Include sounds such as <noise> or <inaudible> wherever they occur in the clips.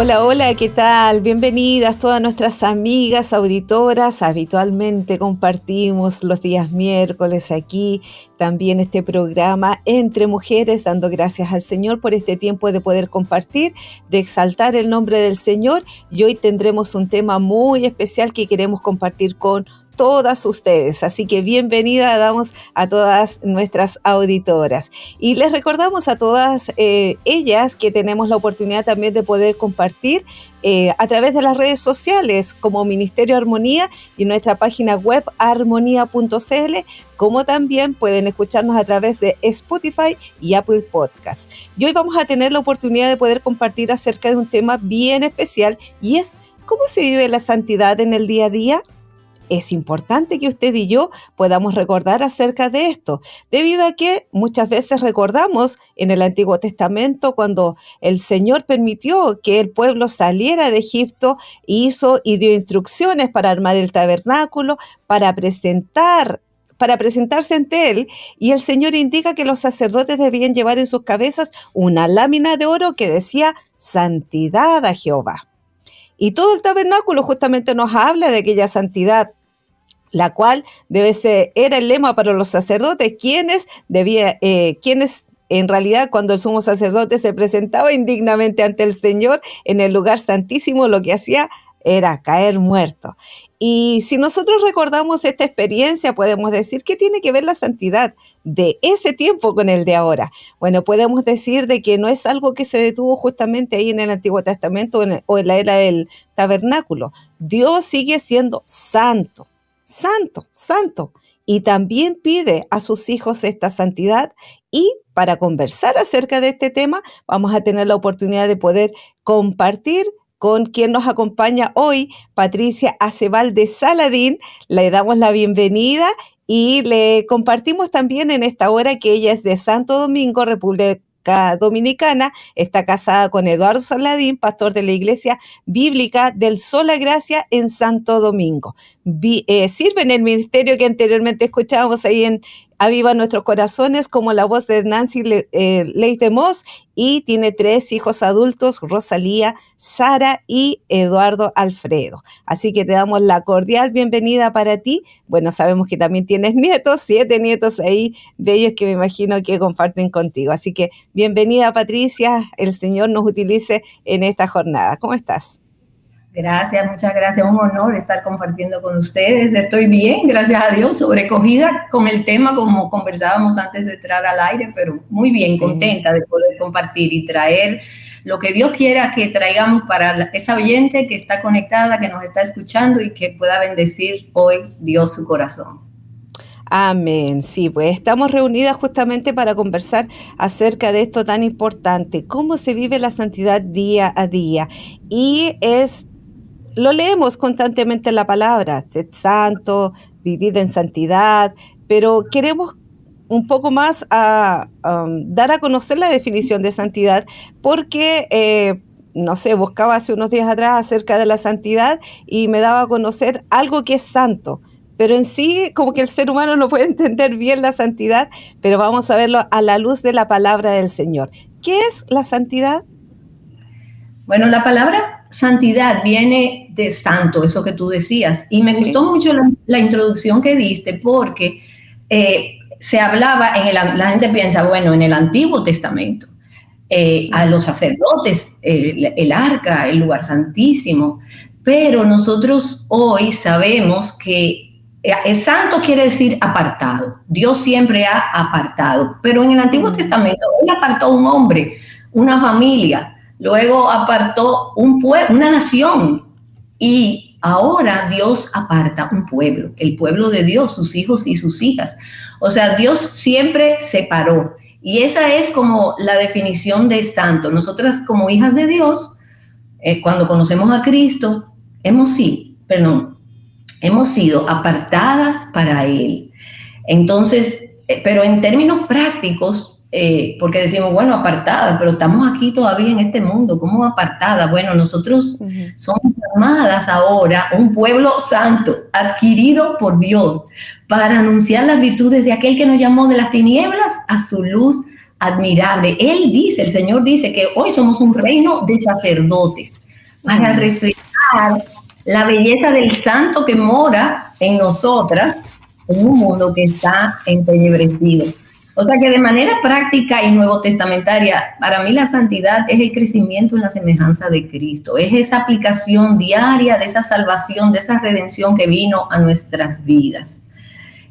Hola, hola, ¿qué tal? Bienvenidas todas nuestras amigas auditoras. Habitualmente compartimos los días miércoles aquí también este programa entre mujeres, dando gracias al Señor por este tiempo de poder compartir, de exaltar el nombre del Señor. Y hoy tendremos un tema muy especial que queremos compartir con todas ustedes. Así que bienvenida damos a todas nuestras auditoras. Y les recordamos a todas eh, ellas que tenemos la oportunidad también de poder compartir eh, a través de las redes sociales como Ministerio Armonía y nuestra página web armonía.cl, como también pueden escucharnos a través de Spotify y Apple Podcast. Y hoy vamos a tener la oportunidad de poder compartir acerca de un tema bien especial y es cómo se vive la santidad en el día a día es importante que usted y yo podamos recordar acerca de esto, debido a que muchas veces recordamos en el Antiguo Testamento cuando el Señor permitió que el pueblo saliera de Egipto, hizo y dio instrucciones para armar el tabernáculo, para presentar para presentarse ante él, y el Señor indica que los sacerdotes debían llevar en sus cabezas una lámina de oro que decía santidad a Jehová. Y todo el tabernáculo justamente nos habla de aquella santidad, la cual debe ser, era el lema para los sacerdotes, quienes debía, eh, quienes en realidad cuando el sumo sacerdote se presentaba indignamente ante el Señor en el lugar santísimo, lo que hacía era caer muerto. Y si nosotros recordamos esta experiencia, podemos decir que tiene que ver la santidad de ese tiempo con el de ahora. Bueno, podemos decir de que no es algo que se detuvo justamente ahí en el Antiguo Testamento o en la era del tabernáculo. Dios sigue siendo santo, santo, santo. Y también pide a sus hijos esta santidad y para conversar acerca de este tema vamos a tener la oportunidad de poder compartir con quien nos acompaña hoy, Patricia Acebal de Saladín. Le damos la bienvenida y le compartimos también en esta hora que ella es de Santo Domingo, República Dominicana, está casada con Eduardo Saladín, pastor de la Iglesia Bíblica del Sola Gracia en Santo Domingo. Eh, sirve en el ministerio que anteriormente escuchábamos ahí en, aviva nuestros corazones como la voz de Nancy Le, eh, de Moss y tiene tres hijos adultos, Rosalía, Sara y Eduardo Alfredo. Así que te damos la cordial bienvenida para ti. Bueno, sabemos que también tienes nietos, siete nietos ahí, bellos que me imagino que comparten contigo. Así que bienvenida Patricia, el Señor nos utilice en esta jornada. ¿Cómo estás? Gracias, muchas gracias. Un honor estar compartiendo con ustedes. Estoy bien, gracias a Dios, sobrecogida con el tema como conversábamos antes de entrar al aire, pero muy bien, contenta de poder compartir y traer lo que Dios quiera que traigamos para esa oyente que está conectada, que nos está escuchando y que pueda bendecir hoy Dios su corazón. Amén. Sí, pues estamos reunidas justamente para conversar acerca de esto tan importante, cómo se vive la santidad día a día. Y es lo leemos constantemente en la palabra, sed santo, vivid en santidad, pero queremos un poco más a, um, dar a conocer la definición de santidad porque, eh, no sé, buscaba hace unos días atrás acerca de la santidad y me daba a conocer algo que es santo. Pero en sí, como que el ser humano no puede <laughs> entender bien la santidad, pero vamos a verlo a la luz de la palabra del Señor. ¿Qué es la santidad? Bueno, la palabra santidad viene de santo, eso que tú decías. Y me gustó mucho la, introducción que diste porque eh, se hablaba, en el, la gente piensa, bueno, en el Antiguo Testamento, eh, a los sacerdotes, el, arca, el lugar santísimo, pero nosotros hoy sabemos que eh, santo quiere decir apartado. Dios siempre ha apartado, pero en el Antiguo mm. Testamento Él apartó a un hombre, una familia, luego apartó un pueblo, una nación y ahora Dios aparta un pueblo, el pueblo de Dios, sus hijos y sus hijas. O sea, Dios siempre separó. Y esa es como la definición de santo. Nosotras como hijas de Dios, eh, cuando conocemos a Cristo, hemos sí, perdón, hemos sido apartadas para Él. Entonces, eh, pero en términos prácticos, eh, porque decimos, bueno, apartada, pero estamos aquí todavía en este mundo, ¿cómo apartada? Bueno, nosotros somos llamadas ahora un pueblo santo, adquirido por Dios, para anunciar las virtudes de aquel que nos llamó de las tinieblas a su luz admirable. Él dice, el Señor dice que hoy somos un reino de sacerdotes, para reflejar la belleza del santo que mora en nosotras, en un mundo que está entenebrecido. O sea que de manera práctica y nuevo testamentaria, para mí la santidad es el crecimiento en la semejanza de Cristo, es esa aplicación diaria de esa salvación, de esa redención que vino a nuestras vidas.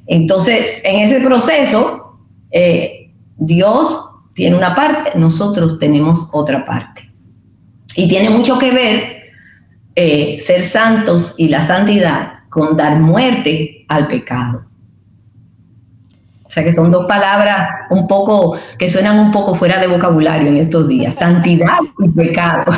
Entonces, en ese proceso, eh, Dios tiene una parte, nosotros tenemos otra parte. Y tiene mucho que ver eh, ser santos y la santidad con dar muerte al pecado. O sea que son dos palabras un poco, que suenan un poco fuera de vocabulario en estos días, santidad y pecado.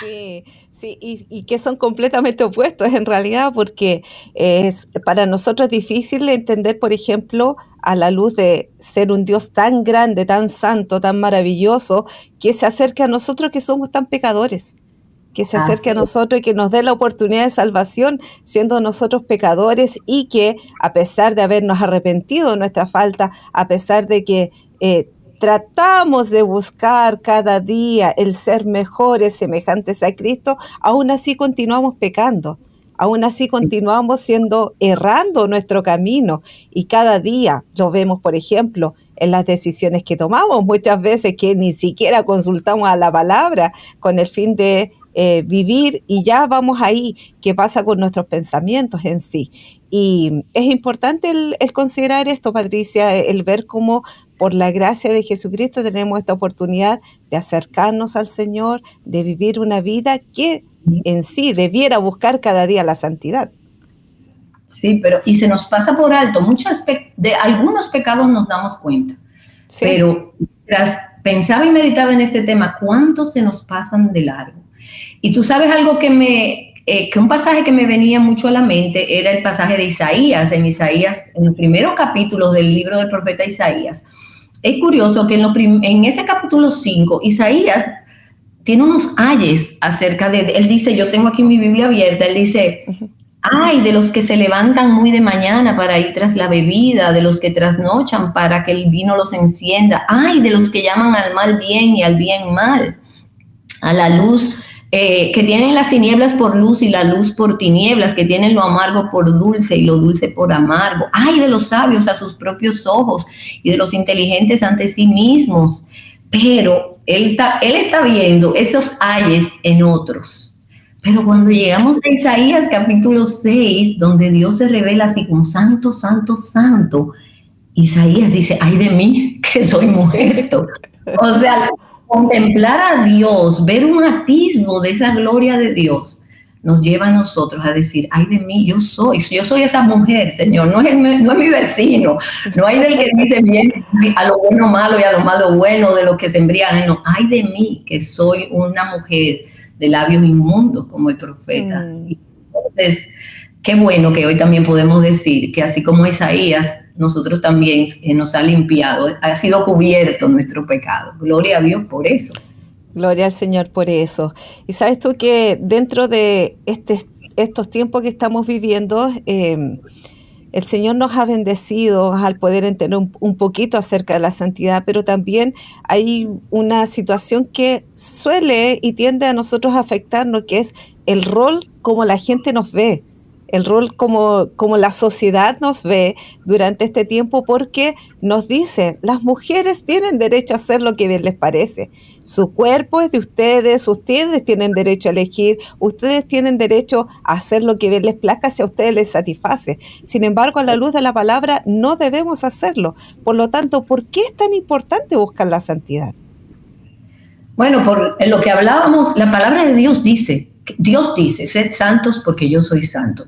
Sí, sí, y, que son completamente opuestos en realidad, porque es para nosotros difícil entender, por ejemplo, a la luz de ser un Dios tan grande, tan santo, tan maravilloso, que se acerque a nosotros que somos tan pecadores que se acerque a nosotros y que nos dé la oportunidad de salvación, siendo nosotros pecadores y que a pesar de habernos arrepentido de nuestra falta, a pesar de que eh, tratamos de buscar cada día el ser mejores, semejantes a Cristo, aún así continuamos pecando. Aún así continuamos siendo errando nuestro camino. Y cada día lo vemos, por ejemplo, en las decisiones que tomamos, muchas veces que ni siquiera consultamos a la palabra con el fin de eh, vivir y ya vamos ahí, qué pasa con nuestros pensamientos en sí. Y es importante el, considerar esto, Patricia, el ver cómo por la gracia de Jesucristo tenemos esta oportunidad de acercarnos al Señor, de vivir una vida que en sí debiera buscar cada día la santidad. Sí, pero y se nos pasa por alto, muchas de algunos pecados nos damos cuenta, pero tras pensaba y meditaba en este tema, ¿cuántos se nos pasan de largo? Y tú sabes algo que me, eh, que un pasaje que me venía mucho a la mente era el pasaje de Isaías, en Isaías, en los primeros capítulos del libro del profeta Isaías. Es curioso que en, en ese capítulo 5, Isaías tiene unos ayes acerca de, él dice, yo tengo aquí mi Biblia abierta, él dice, ay de los que se levantan muy de mañana para ir tras la bebida, de los que trasnochan para que el vino los encienda, ay de los que llaman al mal bien y al bien mal, a la luz eh, que tienen las tinieblas por luz y la luz por tinieblas, que tienen lo amargo por dulce y lo dulce por amargo. Ay de los sabios a sus propios ojos y de los inteligentes ante sí mismos. Pero él, él está viendo esos ayes en otros. Pero cuando llegamos a Isaías capítulo 6, donde Dios se revela así como santo, santo, santo, Isaías dice, ay de mí, <laughs> que soy mujer. O sea, contemplar a Dios, ver un atisbo de esa gloria de Dios, nos lleva a nosotros a decir, ay de mí, yo soy, yo soy esa mujer, Señor, no es, no es mi vecino, no hay del que dice bien a lo bueno malo y a lo malo bueno, de lo que se embriagan, no, ay de mí, que soy una mujer de labios inmundos como el profeta. Mm. Entonces, qué bueno que hoy también podemos decir que así como Isaías, nosotros también eh, nos ha limpiado, ha sido cubierto nuestro pecado. Gloria a Dios por eso. Gloria al Señor por eso. Y sabes tú que dentro de este, estos tiempos que estamos viviendo, em, el Señor nos ha bendecido al poder entender un, un, poquito acerca de la santidad, pero también hay una situación que suele y tiende a nosotros a afectarnos, que es el rol como la gente nos ve el rol como, como la sociedad nos ve durante este tiempo porque nos dice, las mujeres tienen derecho a hacer lo que bien les parece. Su cuerpo es de ustedes, ustedes tienen derecho a elegir, ustedes tienen derecho a hacer lo que bien les plazca si a ustedes les satisface. Sin embargo, a la luz de la palabra no debemos hacerlo. Por lo tanto, ¿por qué es tan importante buscar la santidad? Bueno, por lo que hablábamos, la palabra de Dios dice, Dios dice, sed santos porque yo soy santo.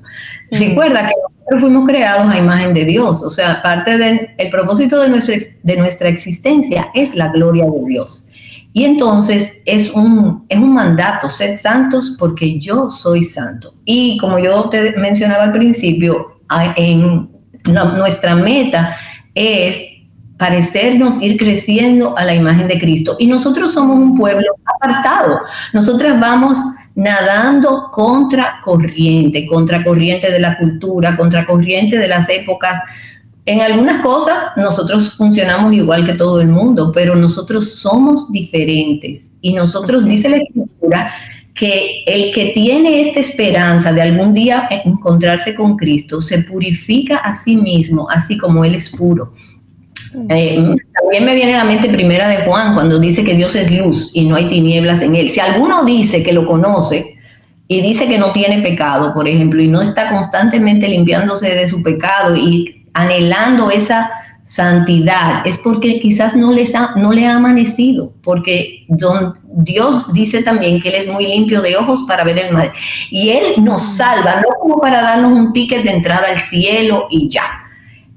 Recuerda que nosotros fuimos creados a imagen de Dios, o sea, parte del propósito de nuestra, de nuestra existencia es la gloria de Dios. Y entonces es un, es un mandato, sed santos porque yo soy santo. Y como yo te mencionaba al principio, en nuestra meta es parecernos, ir creciendo a la imagen de Cristo. Y nosotros somos un pueblo apartado. Nosotras vamos nadando contra corriente, contra corriente de la cultura, contra corriente de las épocas. En algunas cosas nosotros funcionamos igual que todo el mundo, pero nosotros somos diferentes. Y nosotros, dice la Escritura, que el que tiene esta esperanza de algún día encontrarse con Cristo se purifica a sí mismo, así como Él es puro. Eh, también me viene a la mente primera de Juan, cuando dice que Dios es luz y no hay tinieblas en Él. Si alguno dice que lo conoce y dice que no tiene pecado, por ejemplo, y no está constantemente limpiándose de su pecado y anhelando esa santidad, es porque quizás no, les ha, no le ha amanecido, porque don, Dios dice también que Él es muy limpio de ojos para ver el mal. Y Él nos salva, no como para darnos un ticket de entrada al cielo y ya.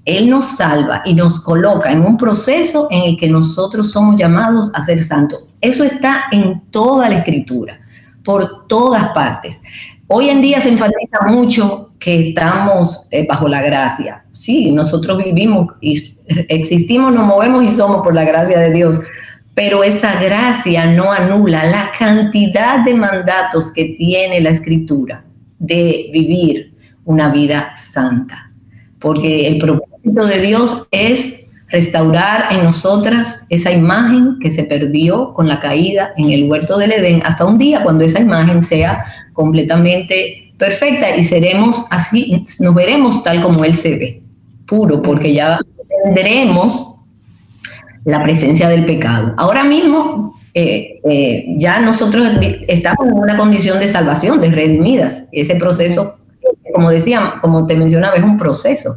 Él nos salva y nos coloca en un proceso en el que nosotros somos llamados a ser santos. Eso está en toda la escritura, por todas partes. Hoy en día se enfatiza mucho que estamos eh, bajo la gracia. Sí, nosotros vivimos y existimos, nos movemos y somos por la gracia de Dios, pero esa gracia no anula la cantidad de mandatos que tiene la escritura de vivir una vida santa, porque el propósito de Dios es restaurar en nosotras esa imagen que se perdió con la caída en el huerto del Edén hasta un día cuando esa imagen sea completamente perfecta y seremos así, nos veremos tal como Él se ve, puro, porque ya tendremos la presencia del pecado. Ahora mismo eh, eh, ya nosotros estamos en una condición de salvación, de redimidas. Ese proceso, como decía, como te mencionaba, es un proceso,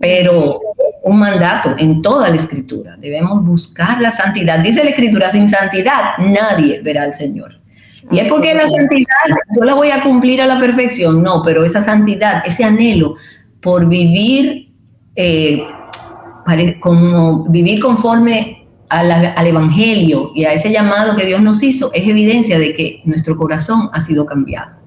pero es un mandato en toda la escritura. Debemos buscar la santidad. Dice la escritura, sin santidad nadie verá al Señor. Y es porque la santidad yo la voy a cumplir a la perfección, no, pero esa santidad, ese anhelo por vivir, eh, como vivir conforme al Evangelio y a ese llamado que Dios nos hizo, es evidencia de que nuestro corazón ha sido cambiado.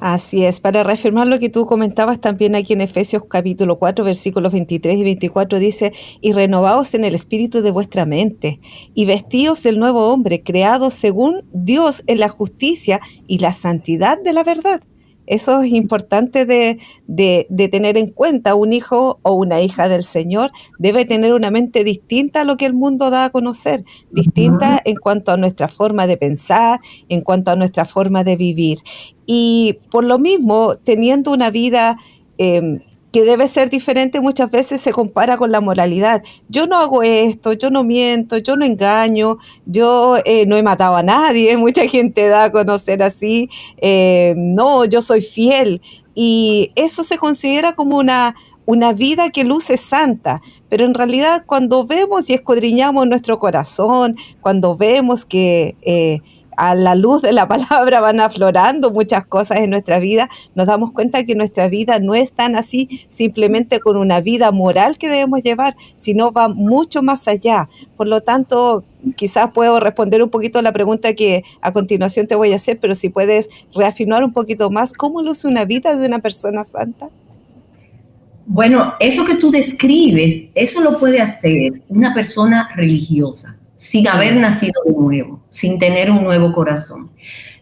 Así es, para reafirmar lo que tú comentabas también aquí en Efesios capítulo 4, versículos 23 y 24 dice, y renovaos en el espíritu de vuestra mente, y vestíos del nuevo hombre, creado según Dios en la justicia y la santidad de la verdad. Eso es importante de, tener en cuenta. Un hijo o una hija del Señor debe tener una mente distinta a lo que el mundo da a conocer, distinta en cuanto a nuestra forma de pensar, en cuanto a nuestra forma de vivir. Y por lo mismo, teniendo una vida em, que debe ser diferente, muchas veces se compara con la moralidad. Yo no hago esto, yo no miento, yo no engaño, yo eh, no he matado a nadie, <laughs> mucha gente da a conocer así, eh, no, yo soy fiel. Y eso se considera como una, una vida que luce santa, pero en realidad cuando vemos y escudriñamos nuestro corazón, cuando vemos que... Eh, a la luz de la palabra <laughs> van aflorando muchas cosas en nuestra vida, nos damos cuenta que nuestra vida no es tan así simplemente con una vida moral que debemos llevar, sino va mucho más allá. Por lo tanto, quizás puedo responder un poquito a la pregunta que a continuación te voy a hacer, pero si puedes reafirmar un poquito más, ¿cómo luce una vida de una persona santa? Bueno, eso que tú describes, eso lo puede hacer una persona religiosa sin haber nacido de nuevo, sin tener un nuevo corazón.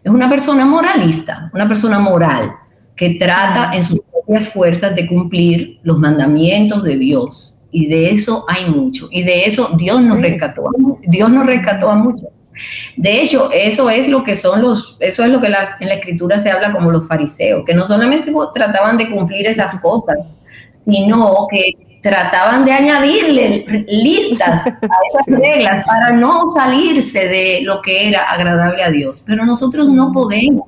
Es una persona moralista, una persona moral, que trata en sus propias fuerzas de cumplir los mandamientos de Dios. Y de eso hay mucho. Y de eso Dios nos rescató. Dios nos rescató a muchos. De hecho, eso es lo que son los, eso es lo que en la escritura se habla como los fariseos, que no solamente trataban de cumplir esas cosas, sino que trataban de añadirle listas a esas reglas para no salirse de lo que era agradable a Dios. Pero nosotros no podemos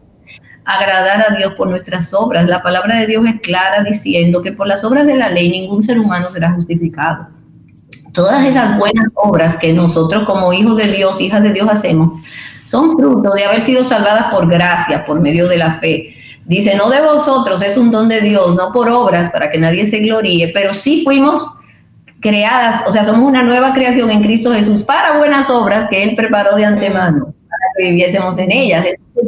agradar a Dios por nuestras obras. La palabra de Dios es clara diciendo que por las obras de la ley ningún ser humano será justificado. Todas esas buenas obras que nosotros como hijos de Dios, hijas de Dios hacemos, son fruto de haber sido salvadas por gracia, por medio de la fe Dice, no de vosotros, es un don de Dios, no por obras para que nadie se gloríe, pero sí fuimos creadas, o sea, somos una nueva creación en Cristo Jesús para buenas obras que Él preparó de antemano para que viviésemos en ellas.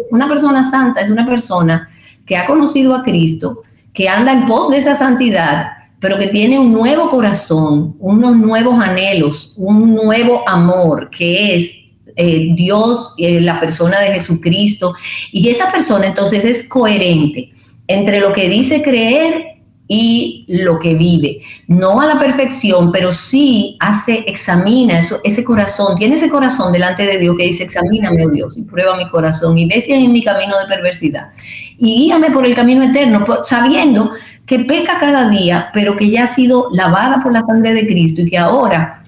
Una persona santa es una persona que ha conocido a Cristo, que anda en pos de esa santidad, pero que tiene un nuevo corazón, unos nuevos anhelos, un nuevo amor, que es eh, Dios, eh, la persona de Jesucristo. Y esa persona entonces es coherente entre lo que dice creer y lo que vive. No a la perfección, pero sí hace, examina eso, ese corazón, tiene ese corazón delante de Dios que dice, examíname, oh Dios, y prueba mi corazón, y ve si en mi camino de perversidad. Y guíame por el camino eterno, sabiendo que peca cada día, pero que ya ha sido lavada por la sangre de Cristo y que ahora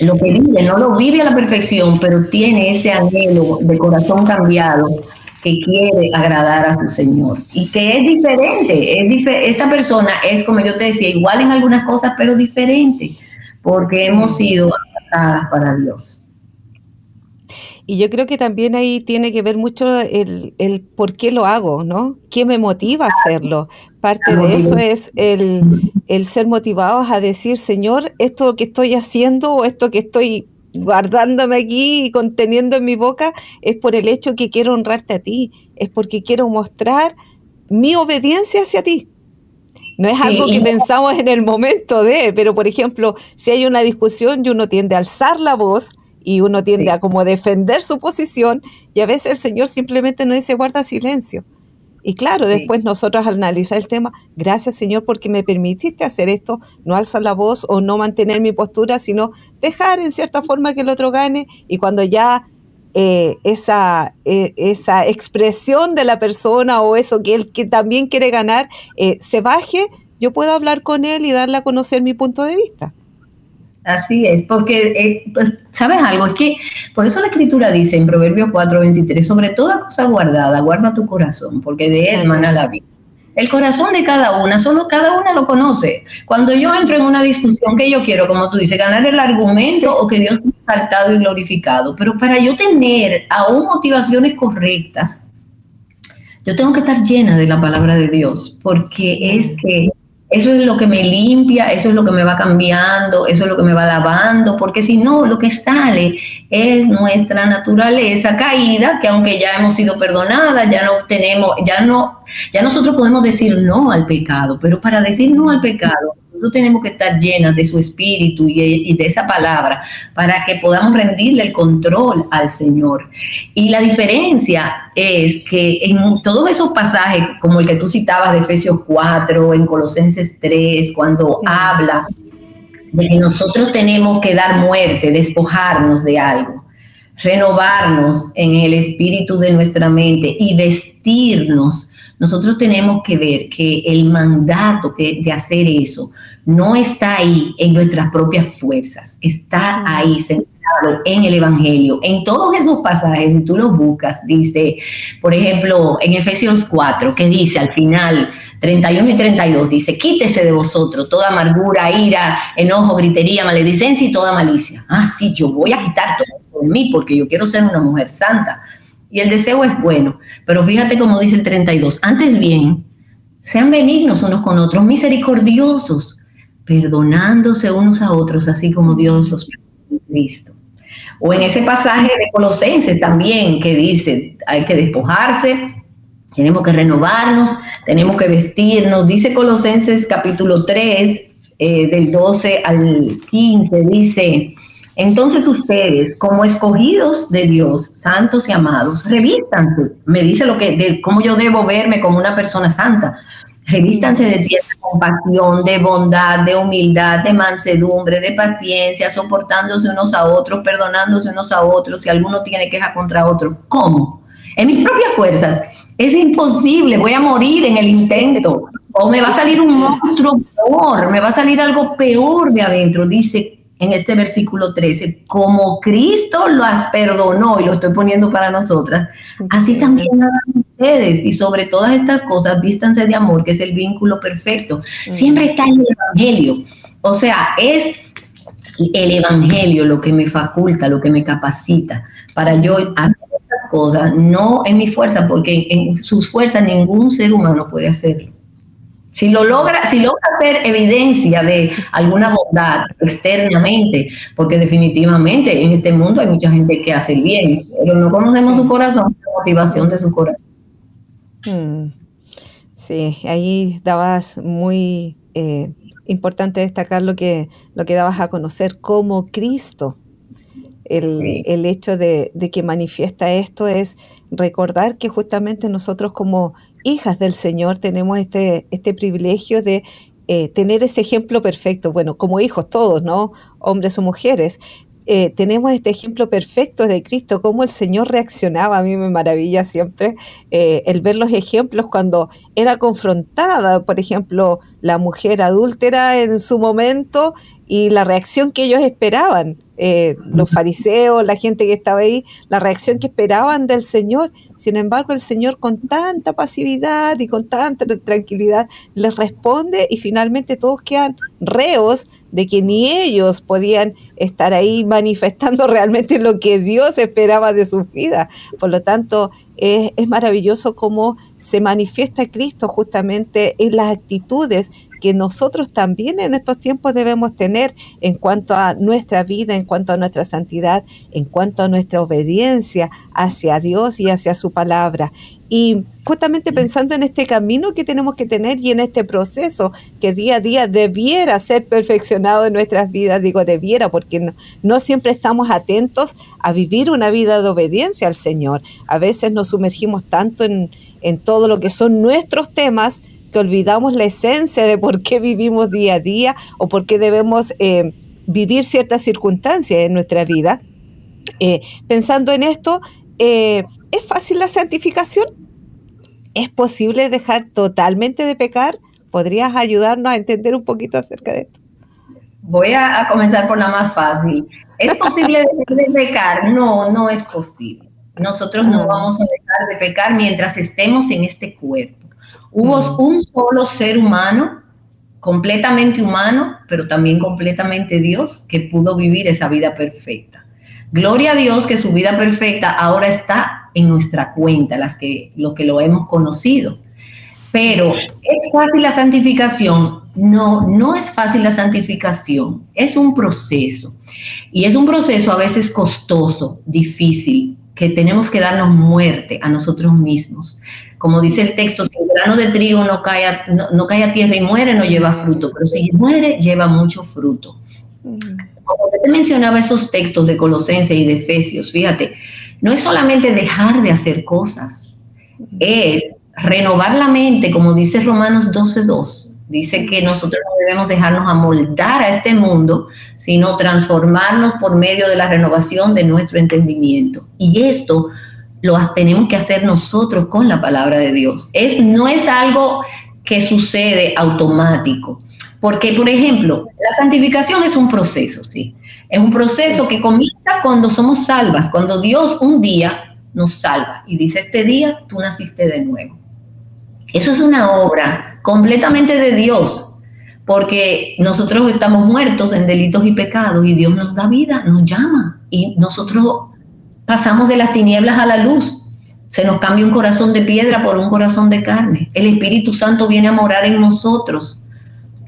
lo que vive no lo vive a la perfección, pero tiene ese anhelo de corazón cambiado que quiere agradar a su Señor y que es diferente. Es esta persona es, como yo te decía, igual en algunas cosas, pero diferente, porque hemos sido adaptadas para Dios. Y yo creo que también ahí tiene que ver mucho el, el, por qué lo hago, ¿no? ¿Qué me motiva a hacerlo? Parte de eso es el, el ser motivados a decir, Señor, esto que estoy haciendo o esto que estoy guardándome aquí y conteniendo en mi boca es por el hecho que quiero honrarte a ti, es porque quiero mostrar mi obediencia hacia ti. No es algo que pensamos en el momento de, pero por ejemplo, si hay una discusión y uno tiende a alzar la voz y uno tiende a como defender su posición y a veces el Señor simplemente no dice guarda silencio. Y claro, después nosotros al analizar el tema, gracias Señor porque me permitiste hacer esto, no alzar la voz o no mantener mi postura, sino dejar en cierta forma que el otro gane y cuando ya eh, esa, eh, esa expresión de la persona o eso que él que también quiere ganar eh, se baje, yo puedo hablar con él y darle a conocer mi punto de vista. Así es, porque, eh, pues, ¿sabes algo? Es que por eso la escritura dice en Proverbios 4:23, sobre toda cosa guardada, guarda tu corazón, porque de él mana la vida. El corazón de cada una, solo cada una lo conoce. Cuando yo entro en una discusión que yo quiero, como tú dices, ganar el argumento o que Dios sea exaltado y glorificado, pero para yo tener aún motivaciones correctas, yo tengo que estar llena de la palabra de Dios, porque es que eso es lo que me limpia, eso es lo que me va cambiando, eso es lo que me va lavando, porque si no, lo que sale es nuestra naturaleza caída, que aunque ya hemos sido perdonadas, ya no tenemos, ya no, ya nosotros podemos decir no al pecado, pero para decir no al pecado tenemos que estar llenas de su espíritu y, de esa palabra para que podamos rendirle el control al Señor. Y la diferencia es que en todos esos pasajes, como el que tú citabas de Efesios 4, en Colosenses 3, cuando habla de que nosotros tenemos que dar muerte, despojarnos de algo, renovarnos en el espíritu de nuestra mente y vestirnos nosotros tenemos que ver que el mandato que, de hacer eso no está ahí en nuestras propias fuerzas, está ahí centrado en el Evangelio. En todos esos pasajes, si tú los buscas, dice, por ejemplo, en Efesios 4, que dice al final, 31 y 32, dice, quítese de vosotros toda amargura, ira, enojo, gritería, maledicencia y toda malicia. Ah, sí, yo voy a quitar todo eso de mí porque yo quiero ser una mujer santa y el deseo es bueno. Pero fíjate como dice el 32, antes bien, sean benignos unos con otros, misericordiosos, perdonándose unos a otros, así como Dios los perdonó en Cristo. O en ese pasaje de Colosenses también que dice, hay que despojarse, tenemos que renovarnos, tenemos que vestirnos. Dice Colosenses capítulo 3, eh, del 12 al 15, dice, entonces ustedes, como escogidos de Dios, santos y amados, revístanse. Me dice lo que, de cómo yo debo verme como una persona santa. Revístanse de tierna compasión, de bondad, de humildad, de mansedumbre, de paciencia, soportándose unos a otros, perdonándose unos a otros si alguno tiene queja contra otro. ¿Cómo? En mis propias fuerzas. Es imposible, voy a morir en el intento. O me va a salir un monstruo peor, me va a salir algo peor de adentro. Dice, en este versículo 13, como Cristo las perdonó, y lo estoy poniendo para nosotras, así también hagan ustedes, y sobre todas estas cosas, vístanse de amor, que es el vínculo perfecto. Siempre está en el Evangelio. O sea, es el Evangelio lo que me faculta, lo que me capacita para yo hacer estas cosas, no en mi fuerza, porque en sus fuerzas ningún ser humano puede hacerlo. Si lo logra, si logra hacer evidencia de alguna bondad externamente, porque definitivamente en este mundo hay mucha gente que hace el bien, pero no conocemos su corazón, la motivación de su corazón. Hmm. Sí, ahí dabas muy eh, importante destacar lo que, lo que dabas a conocer como Cristo. El, hecho de, que manifiesta esto es recordar que justamente nosotros como hijas del Señor tenemos este, este privilegio de eh, tener ese ejemplo perfecto, bueno, como hijos todos, ¿no? Hombres o mujeres, eh, tenemos este ejemplo perfecto de Cristo, cómo el Señor reaccionaba. A mí me maravilla siempre eh, el ver los ejemplos cuando era confrontada, por ejemplo, la mujer adúltera en su momento y la reacción que ellos esperaban. Eh, los fariseos, la gente que estaba ahí, la reacción que esperaban del Señor. Sin embargo, el Señor con tanta pasividad y con tanta tranquilidad les responde y finalmente todos quedan reos de que ni ellos podían estar ahí manifestando <laughs> realmente lo que Dios esperaba de sus vidas. Por lo tanto, es, es maravilloso cómo se manifiesta Cristo justamente en las actitudes que nosotros también en estos tiempos debemos tener en cuanto a nuestra vida, en cuanto a nuestra santidad, en cuanto a nuestra obediencia hacia Dios y hacia su palabra. Y justamente pensando en este camino que tenemos que tener y en este proceso que día a día debiera ser perfeccionado en nuestras vidas, digo debiera porque no, siempre estamos atentos a vivir una vida de obediencia al Señor. A veces nos sumergimos tanto en, en todo lo que son nuestros temas que olvidamos la esencia de por qué vivimos día a día o por qué debemos eh, vivir ciertas circunstancias en nuestra vida. Eh, pensando en esto, eh, ¿es fácil la santificación? ¿Es posible dejar totalmente de pecar? ¿Podrías ayudarnos a entender un poquito acerca de esto? Voy a, comenzar por la más fácil. ¿Es <laughs> posible dejar de pecar? No, no es posible. Nosotros no vamos a dejar de pecar mientras estemos en este cuerpo. Hubo un solo ser humano, completamente humano, pero también completamente Dios, que pudo vivir esa vida perfecta. Gloria a Dios que su vida perfecta ahora está en nuestra cuenta, las que, lo que lo hemos conocido. Pero ¿es fácil la santificación? No, no es fácil la santificación, es un proceso. Y es un proceso a veces costoso, difícil, que tenemos que darnos muerte a nosotros mismos. Como dice el texto, si el grano de trigo no cae, a, no, cae a tierra y muere, no lleva fruto, pero si muere, lleva mucho fruto. Como te mencionaba esos textos de Colosenses y de Efesios, fíjate, no es solamente dejar de hacer cosas, es renovar la mente, como dice Romanos 12.2, Dice que nosotros no debemos dejarnos amoldar a este mundo, sino transformarnos por medio de la renovación de nuestro entendimiento. Y esto lo tenemos que hacer nosotros con la palabra de Dios. Es, no es algo que sucede automático. Porque, por ejemplo, la santificación es un proceso, ¿sí? Es un proceso que comienza cuando somos salvas, cuando Dios un día nos salva y dice, este día tú naciste de nuevo. Eso es una obra completamente de Dios, porque nosotros estamos muertos en delitos y pecados y Dios nos da vida, nos llama y nosotros pasamos de las tinieblas a la luz. Se nos cambia un corazón de piedra por un corazón de carne. El Espíritu Santo viene a morar en nosotros.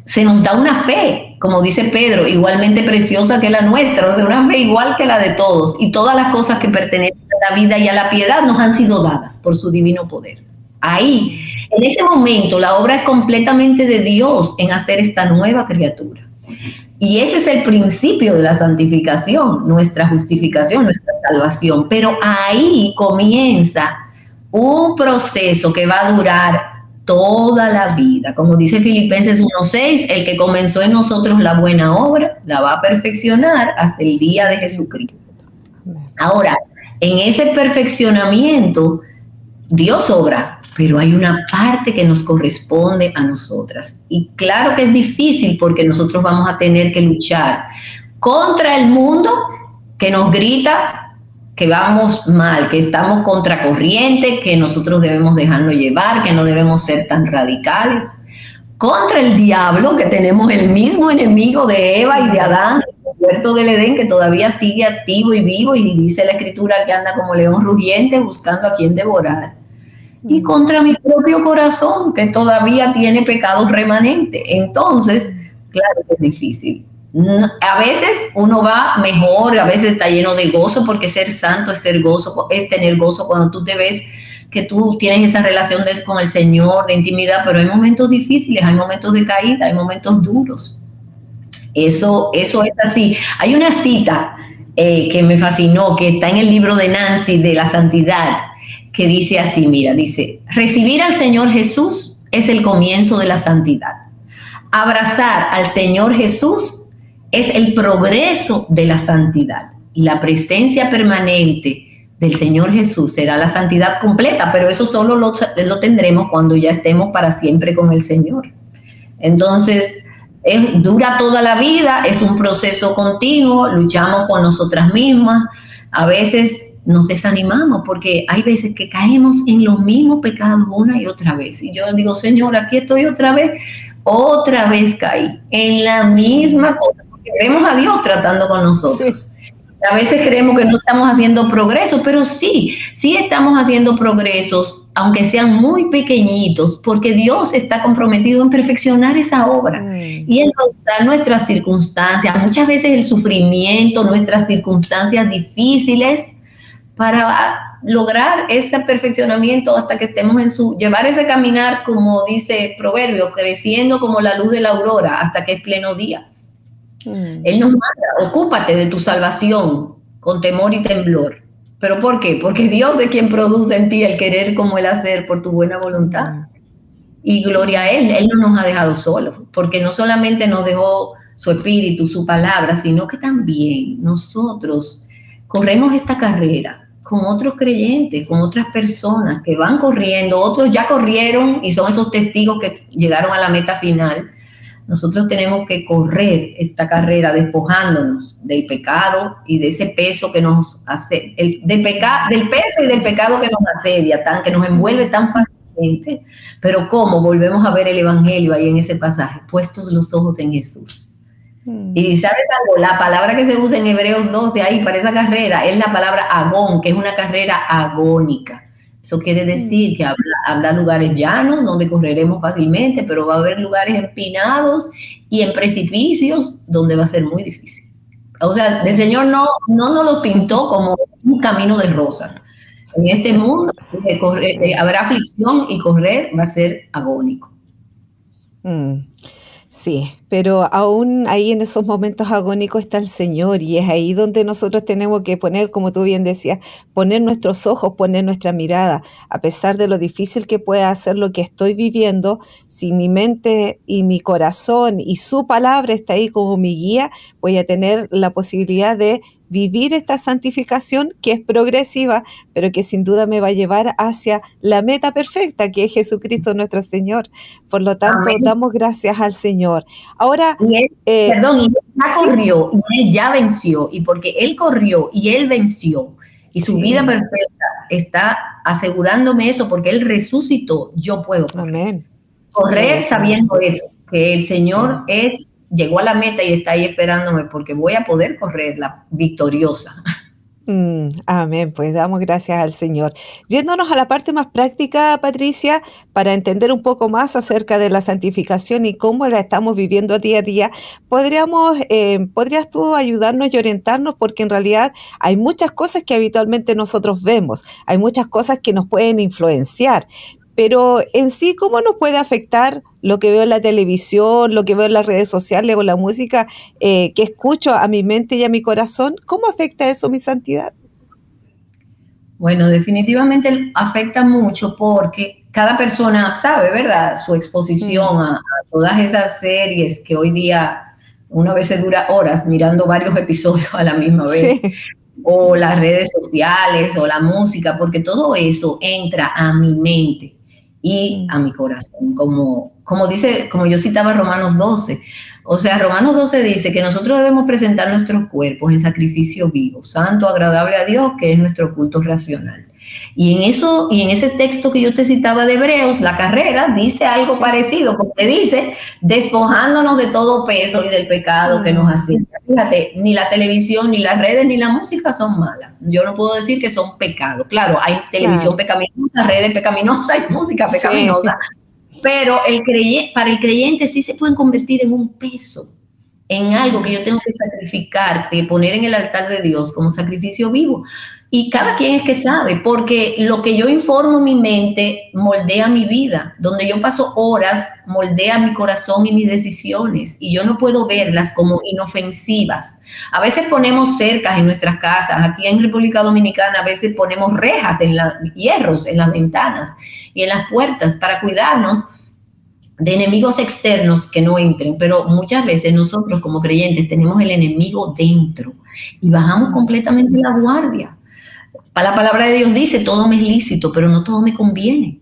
Se nos da una fe, como dice Pedro, igualmente preciosa que la nuestra, o sea, una fe igual que la de todos. Y todas las cosas que pertenecen a la vida y a la piedad nos han sido dadas por su divino poder. Ahí, en ese momento, la obra es completamente de Dios en hacer esta nueva criatura. Y ese es el principio de la santificación, nuestra justificación, nuestra salvación. Pero ahí comienza un proceso que va a durar toda la vida. Como dice Filipenses 1.6, el que comenzó en nosotros la buena obra, la va a perfeccionar hasta el día de Jesucristo. Ahora, en ese perfeccionamiento, Dios obra, pero hay una parte que nos corresponde a nosotras. Y claro que es difícil porque nosotros vamos a tener que luchar contra el mundo que nos grita que vamos mal, que estamos contracorriente, que nosotros debemos dejarnos llevar, que no debemos ser tan radicales. Contra el diablo, que tenemos el mismo enemigo de Eva y de Adán, puerto del Edén, que todavía sigue activo y vivo, y dice la escritura que anda como león rugiente buscando a quien devorar y contra mi propio corazón, que todavía tiene pecados remanentes. Entonces, claro que es difícil. A veces uno va mejor, a veces está lleno de gozo, porque ser santo es ser gozo, es tener gozo cuando tú te ves que tú tienes esa relación con el Señor, de intimidad, pero hay momentos difíciles, hay momentos de caída, hay momentos duros. Eso, eso es así. Hay una cita eh, que me fascinó, que está en el libro de Nancy de la santidad, que dice así, mira, dice, recibir al Señor Jesús es el comienzo de la santidad. Abrazar al Señor Jesús es el progreso de la santidad. Y la presencia permanente del Señor Jesús será la santidad completa, pero eso solo lo, tendremos cuando ya estemos para siempre con el Señor. Entonces, es, dura toda la vida, es un proceso continuo, luchamos con nosotras mismas, a veces nos desanimamos porque hay veces que caemos en los mismos pecados una y otra vez. Y yo digo, Señor, aquí estoy otra vez, otra vez caí en la misma cosa, porque vemos a Dios tratando con nosotros. A veces creemos que no estamos haciendo progresos, pero sí, sí estamos haciendo progresos, aunque sean muy pequeñitos, porque Dios está comprometido en perfeccionar esa obra. Mm. Y en usar nuestras circunstancias, muchas veces el sufrimiento, nuestras circunstancias difíciles, para lograr ese perfeccionamiento hasta que estemos en su, llevar ese caminar, como dice Proverbio, creciendo como la luz de la aurora hasta que es pleno día. Mm. Él nos manda, ocúpate de tu salvación con temor y temblor. ¿Pero por qué? Porque Dios es quien produce en ti el querer como el hacer por tu buena voluntad. Mm. Y gloria a Él, Él no nos ha dejado solos, porque no solamente nos dejó su espíritu, su palabra, sino que también nosotros corremos esta carrera con otros creyentes, con otras personas que van corriendo, otros ya corrieron y son esos testigos que llegaron a la meta final. Nosotros tenemos que correr esta carrera despojándonos del pecado y de ese peso que nos hace, el, del, del peso y del pecado que nos asedia, tan, que nos envuelve tan fácilmente. Pero ¿cómo? Volvemos a ver el Evangelio ahí en ese pasaje, puestos los ojos en Jesús. Mm. Y sabes algo, la palabra que se usa en Hebreos 12 ahí para esa carrera es la palabra agón, que es una carrera agónica. Eso quiere mm. decir que habrá, lugares llanos donde correremos fácilmente, pero va a haber lugares empinados y en precipicios donde va a ser muy difícil. O sea, el Señor no, no nos lo pintó como un camino de rosas. En este <laughs> mundo habrá aflicción y correr va a ser agónico. Mm. Sí, pero aún ahí en esos momentos agónicos está el Señor y es ahí donde nosotros tenemos que poner, como tú bien decías, poner nuestros ojos, poner nuestra mirada, a pesar de lo difícil que pueda ser lo que estoy viviendo, si mi mente y mi corazón y su palabra está ahí como mi guía, voy a tener la posibilidad de vivir esta santificación que es progresiva, pero que sin duda me va a llevar hacia la meta perfecta, que es Jesucristo nuestro Señor. Por lo tanto, damos gracias al Señor. Ahora, eh, perdón, y él ya corrió, y él ya venció, y porque él corrió y él venció, y su vida perfecta está asegurándome eso, porque él resucitó, yo puedo correr. Correr sabiendo eso, que el Señor es llegó a la meta y está ahí esperándome porque voy a poder correrla victoriosa. Mm, amén, pues damos gracias al Señor. Yéndonos a la parte más práctica, Patricia, para entender un poco más acerca de la santificación y cómo la estamos viviendo día a día, podríamos, eh, ¿podrías tú ayudarnos y orientarnos? Porque en realidad hay muchas cosas que habitualmente nosotros vemos, hay muchas cosas que nos pueden influenciar, pero en sí, ¿cómo nos puede afectar lo que veo en la televisión, lo que veo en las redes sociales o la música eh, que escucho a mi mente y a mi corazón? ¿Cómo afecta eso mi santidad? Bueno, definitivamente afecta mucho porque cada persona sabe, ¿verdad? Su exposición mm. a, todas esas series que hoy día una vez se dura horas mirando varios <laughs> episodios a la misma vez. O las redes sociales o la música, porque todo eso entra a mi mente y a mi corazón, como, como dice, como yo citaba Romanos 12. O sea, Romanos 12 dice que nosotros debemos presentar nuestros cuerpos en sacrificio vivo, santo, agradable a Dios, que es nuestro culto racional. Y en eso, y en ese texto que yo te citaba de Hebreos, la carrera dice algo parecido, porque dice, despojándonos de todo peso y del pecado que nos hace. Fíjate, ni la televisión, ni las redes, ni la música son malas. Yo no puedo decir que son pecados. Claro, hay televisión pecaminosa, redes pecaminosas, hay música pecaminosa. Pero el para el creyente sí se pueden convertir en un peso en algo que yo tengo que sacrificar, que poner en el altar de Dios como sacrificio vivo. Y cada quien es que sabe, porque lo que yo informo mi mente moldea mi vida. Donde yo paso horas, moldea mi corazón y mis decisiones. Y yo no puedo verlas como inofensivas. A veces ponemos cercas en nuestras casas. Aquí en República Dominicana a veces ponemos rejas en los hierros, en las ventanas y en las puertas para cuidarnos de enemigos externos que no entren, pero muchas veces nosotros como creyentes tenemos el enemigo dentro y bajamos completamente la guardia. La palabra de Dios dice, todo me es lícito, pero no todo me conviene.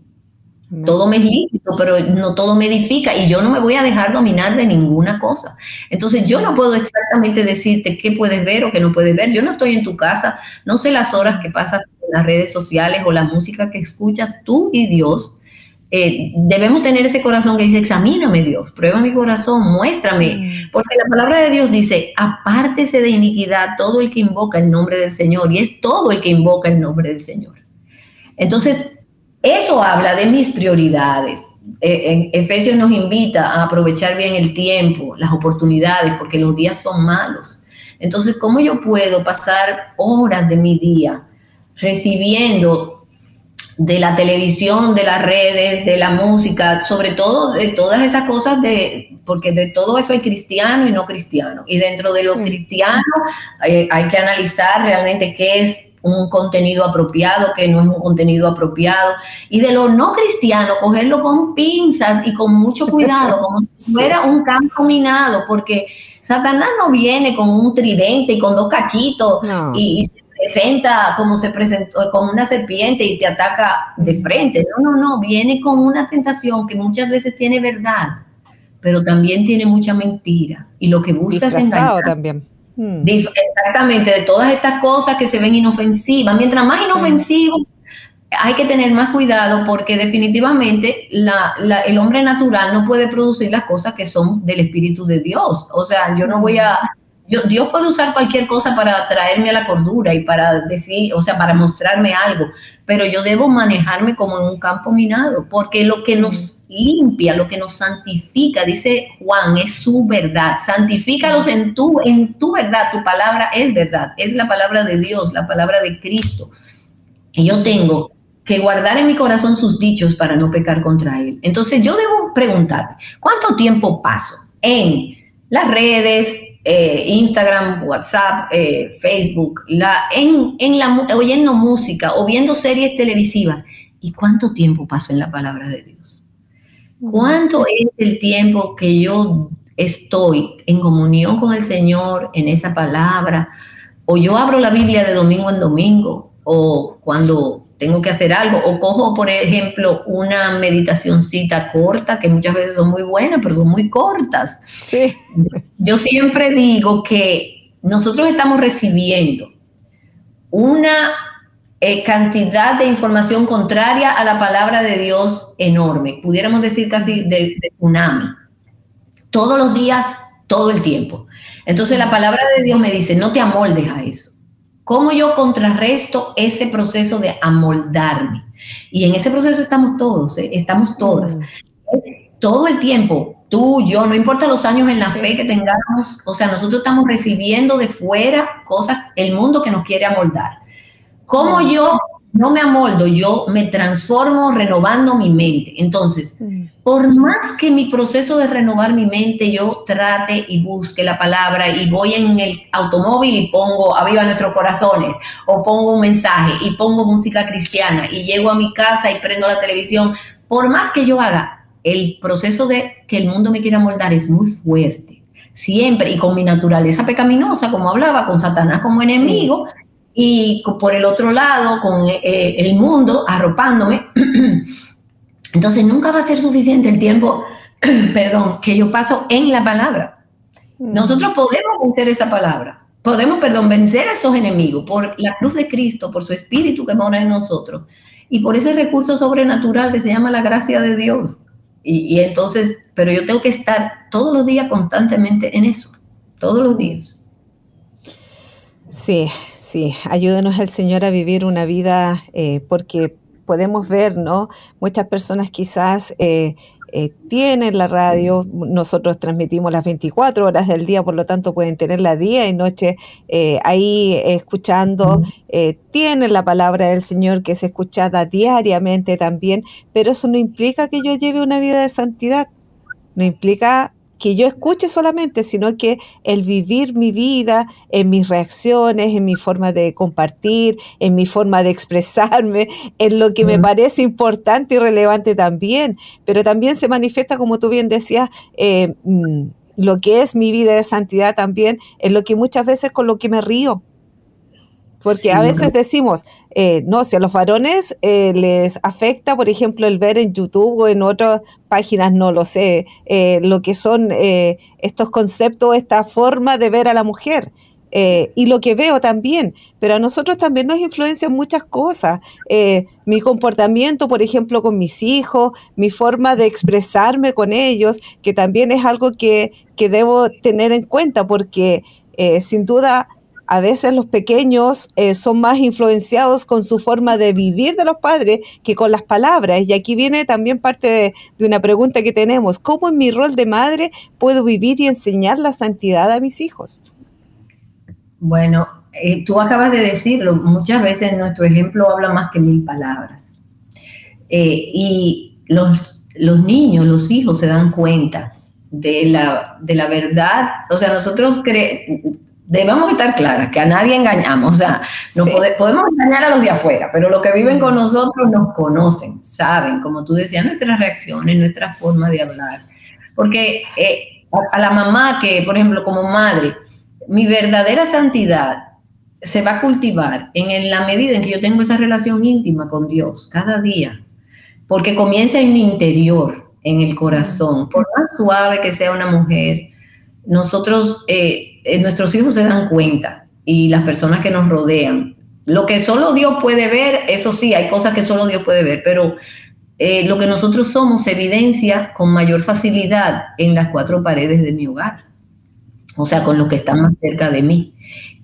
Todo me es lícito, pero no todo me edifica y yo no me voy a dejar dominar de ninguna cosa. Entonces yo no puedo exactamente decirte qué puedes ver o qué no puedes ver. Yo no estoy en tu casa, no sé las horas que pasas en las redes sociales o la música que escuchas tú y Dios eh, debemos tener ese corazón que dice, examíname Dios, prueba mi corazón, muéstrame, mm. porque la palabra de Dios dice, apártese de iniquidad todo el que invoca el nombre del Señor, y es todo el que invoca el nombre del Señor. Entonces, eso habla de mis prioridades. Eh, en Efesios nos invita a aprovechar bien el tiempo, las oportunidades, porque los días son malos. Entonces, ¿cómo yo puedo pasar horas de mi día recibiendo de la televisión, de las redes, de la música, sobre todo de todas esas cosas de, porque de todo eso hay cristiano y no cristiano. Y dentro de lo cristiano eh, hay que analizar realmente qué es un contenido apropiado, qué no es un contenido apropiado. Y de lo no cristiano, cogerlo con pinzas y con mucho cuidado, como si <laughs> fuera un campo minado, porque Satanás no viene con un tridente y con dos cachitos y, y presenta como se presentó, como una serpiente y te ataca de frente. No, no, no, viene con una tentación que muchas veces tiene verdad, pero también tiene mucha mentira. Y lo que busca es engañar. también. Hmm. Exactamente, de todas estas cosas que se ven inofensivas. Mientras más inofensivo, hay que tener más cuidado porque definitivamente el hombre natural no puede producir las cosas que son del Espíritu de Dios. O sea, yo no voy a Dios puede usar cualquier cosa para traerme a la cordura y para decir, o sea, para mostrarme algo, pero yo debo manejarme como en un campo minado, porque lo que nos limpia, lo que nos santifica, dice Juan, es su verdad. Santifícalos en tu, en tu verdad, tu palabra es verdad, es la palabra de Dios, la palabra de Cristo. Y yo tengo que guardar en mi corazón sus dichos para no pecar contra Él. Entonces yo debo preguntarme, ¿cuánto tiempo paso en las redes, eh, Instagram, WhatsApp, eh, Facebook, la, en, en la, oyendo música o viendo series televisivas. ¿Y cuánto tiempo paso en la palabra de Dios? ¿Cuánto es el tiempo que yo estoy en comunión con el Señor en esa palabra? O yo abro la Biblia de domingo en domingo, o cuando tengo que hacer algo, o cojo, por ejemplo, una meditacioncita corta, que muchas veces son muy buenas, pero son muy cortas. Sí. Yo siempre digo que nosotros estamos recibiendo una eh, cantidad de información contraria a la palabra de Dios enorme, pudiéramos decir casi de, de tsunami, todos los días, todo el tiempo. Entonces la palabra de Dios me dice, no te amoldes a eso. ¿Cómo yo contrarresto ese proceso de amoldarme? Y en ese proceso estamos todos, ¿eh? estamos todas. Mm. todo el tiempo, tú, yo, no importa los años en la fe que tengamos, o sea, nosotros estamos recibiendo de fuera cosas, el mundo que nos quiere amoldar. ¿Cómo mm. yo no me amoldo, yo me transformo renovando mi mente. Entonces, por más que mi proceso de renovar mi mente, yo trate y busque la palabra y voy en el automóvil y pongo aviva nuestros corazones o pongo un mensaje y pongo música cristiana y llego a mi casa y prendo la televisión, por más que yo haga, el proceso de que el mundo me quiera moldar es muy fuerte. Siempre, y con mi naturaleza pecaminosa, como hablaba, con Satanás como enemigo, y por el otro lado, con eh, eh, el mundo arropándome. <clears throat> Entonces nunca va a ser suficiente el tiempo, <clears throat> perdón, que yo paso en la palabra. Mm. Nosotros podemos vencer esa palabra, podemos, perdón, vencer a esos enemigos por la cruz de Cristo, por su espíritu que mora en nosotros y por ese recurso sobrenatural que se llama la gracia de Dios. Y, y entonces, pero yo tengo que estar todos los días constantemente en eso, todos los días. Sí, sí, ayúdenos el Señor a vivir una vida eh, porque podemos ver, ¿no? Muchas personas quizás eh, eh, tienen la radio, nosotros transmitimos las 24 horas del día, por lo tanto pueden tenerla día y noche ahí escuchando, tienen la palabra del Señor que es escuchada diariamente también, pero eso no implica que yo lleve una vida de santidad, no implica que yo escuche solamente, sino que el vivir mi vida en mis reacciones, en mi forma de compartir, en mi forma de expresarme, <laughs> en lo que me parece importante y relevante también, pero también se manifiesta, como tú bien decías, eh, mm, lo que es mi vida de santidad también, en lo que muchas veces con lo que me río porque a veces decimos, eh, no, si a los varones eh, les afecta, por ejemplo, el ver en YouTube o en otras páginas, no lo sé, eh, lo que son estos conceptos, esta forma de ver a la mujer. y lo que veo también, pero a nosotros también nos influencian muchas cosas. mi comportamiento, por ejemplo, con mis hijos, mi forma de expresarme con ellos, que también es algo que, que debo tener en cuenta, porque sin duda a veces los pequeños eh, son más influenciados con su forma de vivir de los padres que con las palabras. Y aquí viene también parte de, una pregunta que tenemos. ¿Cómo en mi rol de madre puedo vivir y enseñar la santidad a mis hijos? Bueno, eh, tú acabas de decirlo, muchas veces nuestro ejemplo habla más que mil palabras. Eh, y los, los niños, los hijos se dan cuenta de la, de la verdad. O sea, nosotros creemos debemos estar claras, que a nadie engañamos, o sea, no podemos engañar a los de afuera, pero los que viven con nosotros nos conocen, saben, como tú decías, nuestras reacciones, nuestra forma de hablar. Porque eh, a, la mamá que, por ejemplo, como madre, mi verdadera santidad se va a cultivar en, la medida en que yo tengo esa relación íntima con Dios cada día, porque comienza en mi interior, en el corazón, por más suave que sea una mujer, nosotros... Eh, eh, nuestros hijos se dan cuenta y las personas que nos rodean. Lo que solo Dios puede ver, eso sí, hay cosas que solo Dios puede ver, pero eh, lo que nosotros somos se evidencia con mayor facilidad en las cuatro paredes de mi hogar, o sea, con lo que está más cerca de mí.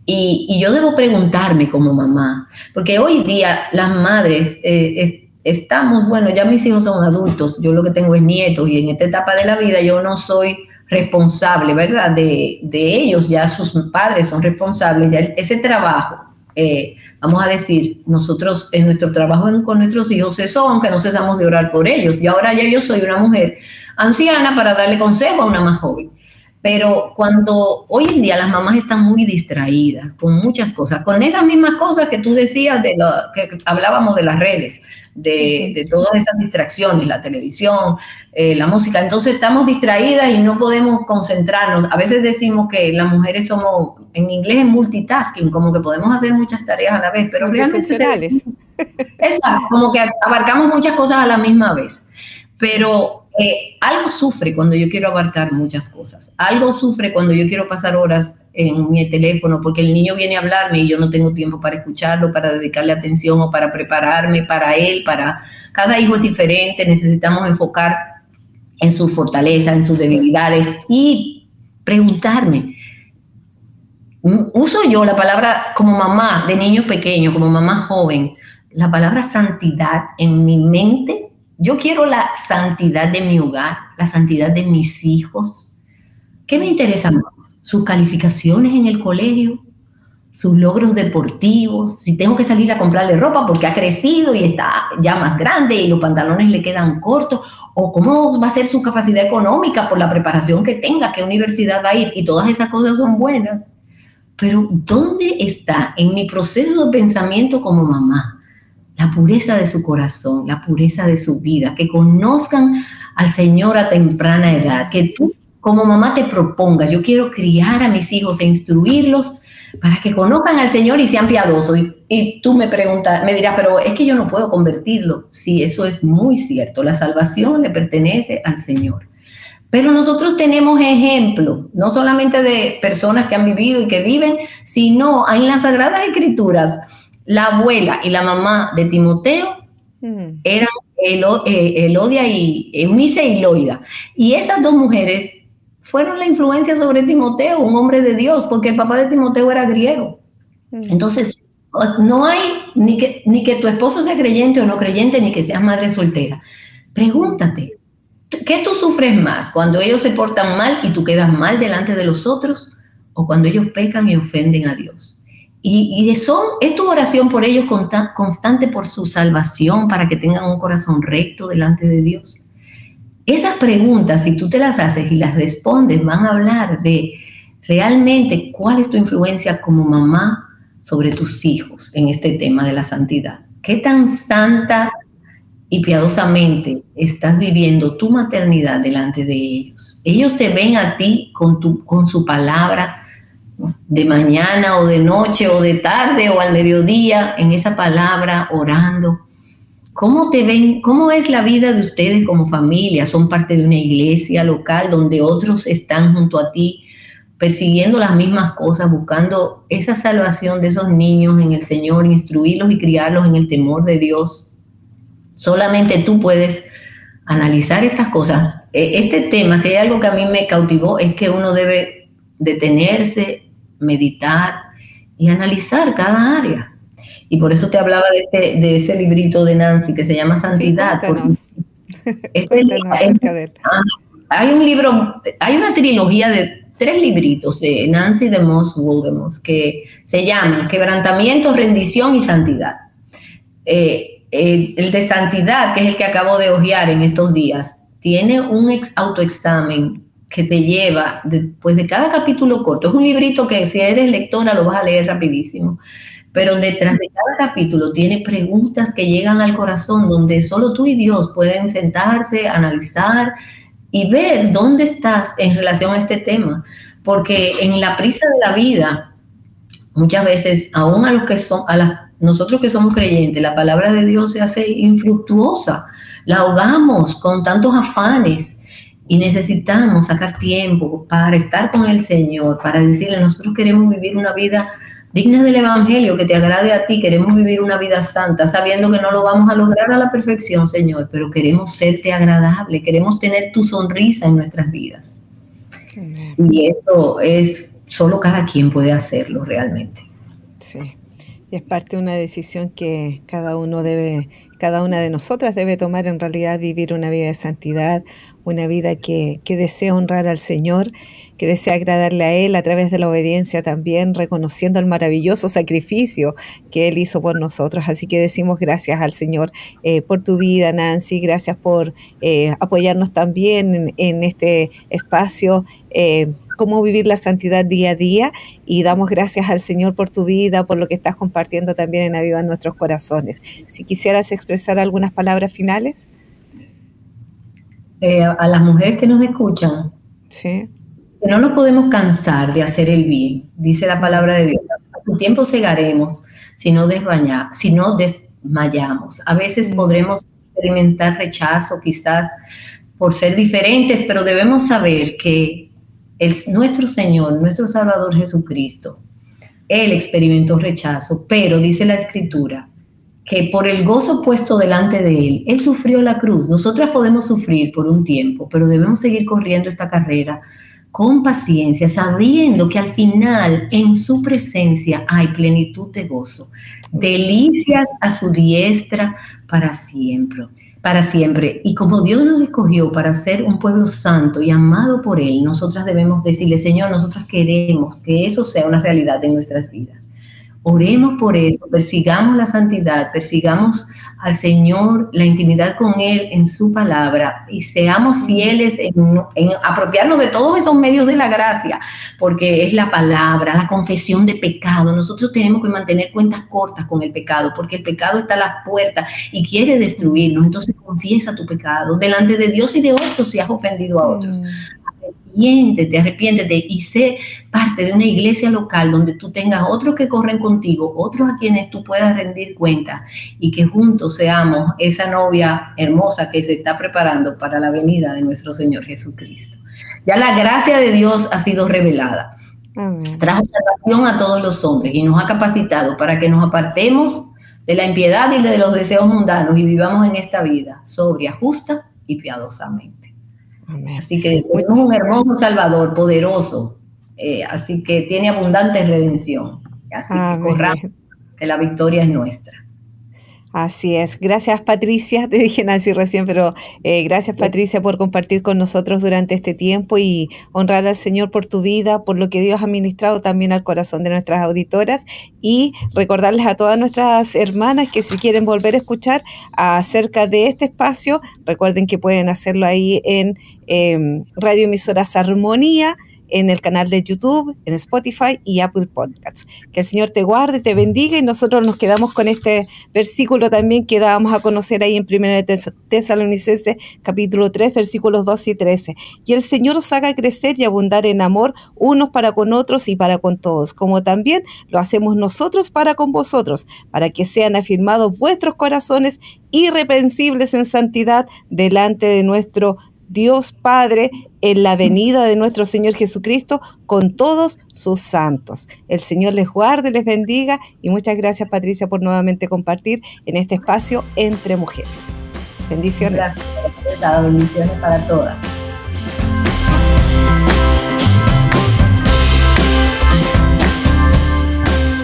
Y, yo debo preguntarme como mamá, porque hoy día las madres eh, estamos, bueno, ya mis hijos son adultos, yo lo que tengo es nietos y en esta etapa de la vida yo no soy responsable, ¿verdad? De, ellos, ya sus padres son responsables, ya ese trabajo, eh, vamos a decir, nosotros en nuestro trabajo con nuestros hijos, eso aunque no cesamos de orar por ellos, y ahora ya yo soy una mujer anciana para darle consejo a una más joven. Pero cuando hoy en día las mamás están muy distraídas con muchas cosas, con esas mismas cosas que tú decías, de lo, que hablábamos de las redes, de, todas esas distracciones, la televisión, eh, la música, entonces estamos distraídas y no podemos concentrarnos. A veces decimos que las mujeres somos, en inglés es multitasking, como que podemos hacer muchas tareas a la vez, pero realmente... <laughs> Exacto, como que abarcamos muchas cosas a la misma vez. Pero eh, algo sufre cuando yo quiero abarcar muchas cosas. Algo sufre cuando yo quiero pasar horas en mi teléfono porque el niño viene a hablarme y yo no tengo tiempo para escucharlo, para dedicarle atención o para prepararme para él, para cada hijo es diferente, necesitamos enfocar en su fortaleza, en sus debilidades y preguntarme, uso yo la palabra como mamá de niño pequeño, como mamá joven, la palabra santidad en mi mente yo quiero la santidad de mi hogar, la santidad de mis hijos. ¿Qué me interesa más? ¿Sus calificaciones en el colegio? ¿Sus logros deportivos? Si tengo que salir a comprarle ropa porque ha crecido y está ya más grande y los pantalones le quedan cortos. ¿O cómo va a ser su capacidad económica por la preparación que tenga? ¿Qué universidad va a ir? Y todas esas cosas son buenas. Pero ¿dónde está en mi proceso de pensamiento como mamá? La pureza de su corazón, la pureza de su vida, que conozcan al Señor a temprana edad, que tú como mamá te propongas, yo quiero criar a mis hijos e instruirlos para que conozcan al Señor y sean piadosos. Y, tú me preguntas, me dirás, pero es que yo no puedo convertirlo. Sí, eso es muy cierto. La salvación le pertenece al Señor. Pero nosotros tenemos ejemplos, no solamente de personas que han vivido y que viven, sino en las Sagradas Escrituras, la abuela y la mamá de Timoteo eran eh, Elodia y Eunice y Loida. Y esas dos mujeres fueron la influencia sobre Timoteo, un hombre de Dios, porque el papá de Timoteo era griego. Entonces, no hay ni que, ni que tu esposo sea creyente o no creyente, ni que seas madre soltera. Pregúntate, ¿qué tú sufres más? ¿Cuando ellos se portan mal y tú quedas mal delante de los otros? ¿O cuando ellos pecan y ofenden a Dios? Y, son, es tu oración por ellos constante por su salvación, para que tengan un corazón recto delante de Dios. Esas preguntas, si tú te las haces y las respondes, van a hablar de realmente cuál es tu influencia como mamá sobre tus hijos en este tema de la santidad. ¿Qué tan santa y piadosamente estás viviendo tu maternidad delante de ellos? Ellos te ven a ti con, tu, con su palabra de mañana o de noche o de tarde o al mediodía en esa palabra orando. ¿Cómo te ven? ¿Cómo es la vida de ustedes como familia? ¿Son parte de una iglesia local donde otros están junto a ti persiguiendo las mismas cosas, buscando esa salvación de esos niños en el Señor, instruirlos y criarlos en el temor de Dios? Solamente tú puedes analizar estas cosas. E, este tema, si hay algo que a mí me cautivó, es que uno debe detenerse, meditar y analizar cada área. Y por eso te hablaba de, este, de ese librito de Nancy que se llama Santidad. <laughs> Este ah, hay un libro, hay una trilogía de tres libritos de Nancy de Moss Woldemos que se llaman Quebrantamiento, Rendición y Santidad. Eh, eh, el de Santidad, que es el que acabo de hojear en estos días, tiene un autoexamen que te lleva después de cada capítulo corto. Es un librito que si eres lectora lo vas a leer rapidísimo, pero detrás de cada capítulo tiene preguntas que llegan al corazón donde solo tú y Dios pueden sentarse, analizar y ver dónde estás en relación a este tema. Porque en la prisa de la vida, muchas veces, aún a los que son, a nosotros que somos creyentes, la palabra de Dios se hace infructuosa, la ahogamos con tantos afanes y necesitamos sacar tiempo para estar con el Señor, para decirle, nosotros queremos vivir una vida digna del Evangelio, que te agrade a ti, queremos vivir una vida santa, sabiendo que no lo vamos a lograr a la perfección, Señor, pero queremos serte agradable, queremos tener tu sonrisa en nuestras vidas. Y eso es, solo cada quien puede hacerlo realmente. Sí. Y es parte de una decisión que cada uno debe, cada una de nosotras debe tomar en realidad, vivir una vida de santidad, una vida que, que desea honrar al Señor, que desea agradarle a Él a través de la obediencia también, reconociendo el maravilloso sacrificio que Él hizo por nosotros. Así que decimos gracias al Señor eh, por tu vida, Nancy, gracias por eh, apoyarnos también en, este espacio. Eh, cómo vivir la santidad día a día y damos gracias al Señor por tu vida, por lo que estás compartiendo también en Aviva nuestros corazones. Si quisieras expresar algunas palabras finales. Eh, a las mujeres que nos escuchan, sí. Que no nos podemos cansar de hacer el bien, dice la palabra de Dios. A su tiempo cegaremos si no, desmayamos. A veces podremos experimentar rechazo quizás por ser diferentes, pero debemos saber que el, nuestro Señor, nuestro Salvador Jesucristo, Él experimentó rechazo, pero dice la Escritura que por el gozo puesto delante de Él, Él sufrió la cruz. Nosotras podemos sufrir por un tiempo, pero debemos seguir corriendo esta carrera con paciencia, sabiendo que al final en su presencia hay plenitud de gozo, delicias a su diestra para siempre para siempre. Y como Dios nos escogió para ser un pueblo santo y amado por Él, nosotras debemos decirle, Señor, nosotras queremos que eso sea una realidad en nuestras vidas. Oremos por eso, persigamos la santidad, persigamos al Señor, la intimidad con Él en su palabra y seamos fieles en, apropiarnos de todos esos medios de la gracia, porque es la palabra, la confesión de pecado. Nosotros tenemos que mantener cuentas cortas con el pecado, porque el pecado está a las puertas y quiere destruirnos. Entonces confiesa tu pecado delante de Dios y de otros si has ofendido a otros. Mm arrepiéntete, arrepiéntete y sé parte de una iglesia local donde tú tengas otros que corren contigo, otros a quienes tú puedas rendir cuenta y que juntos seamos esa novia hermosa que se está preparando para la venida de nuestro Señor Jesucristo. Ya la gracia de Dios ha sido revelada. Trajo salvación a todos los hombres y nos ha capacitado para que nos apartemos de la impiedad y de los deseos mundanos y vivamos en esta vida sobria, justa y piadosamente. Así que tenemos un hermoso Salvador, poderoso, eh, así que tiene abundante redención. Así que corramos, que la victoria es nuestra. Así es. Gracias Patricia, <laughs> te dije Nancy recién, pero eh, gracias Patricia por compartir con nosotros durante este tiempo y honrar al Señor por tu vida, por lo que Dios ha ministrado también al corazón de nuestras auditoras. Y recordarles a todas nuestras hermanas que si quieren volver a escuchar acerca de este espacio, recuerden que pueden hacerlo ahí en eh, Radio Emisoras Armonía en el canal de YouTube, en Spotify y Apple Podcasts. Que el Señor te guarde, te bendiga y nosotros nos quedamos con este versículo también que dábamos a conocer ahí en 1 Tesalonicenses capítulo 3 versículos 12 y 13. Y el Señor os haga crecer y abundar en amor unos para con otros y para con todos, como también lo hacemos nosotros para con vosotros, para que sean afirmados vuestros corazones irreprensibles en santidad delante de nuestro Dios Padre en la venida de nuestro Señor Jesucristo con todos sus santos. El Señor les guarde, les bendiga y muchas gracias Patricia por nuevamente compartir en este espacio entre mujeres. Bendiciones. Gracias, bendiciones para todas.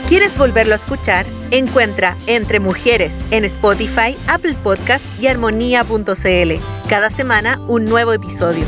¿Quieres volverlo a escuchar? Encuentra Entre Mujeres en Spotify, Apple Podcast y armonía.cl. Cada semana un nuevo episodio.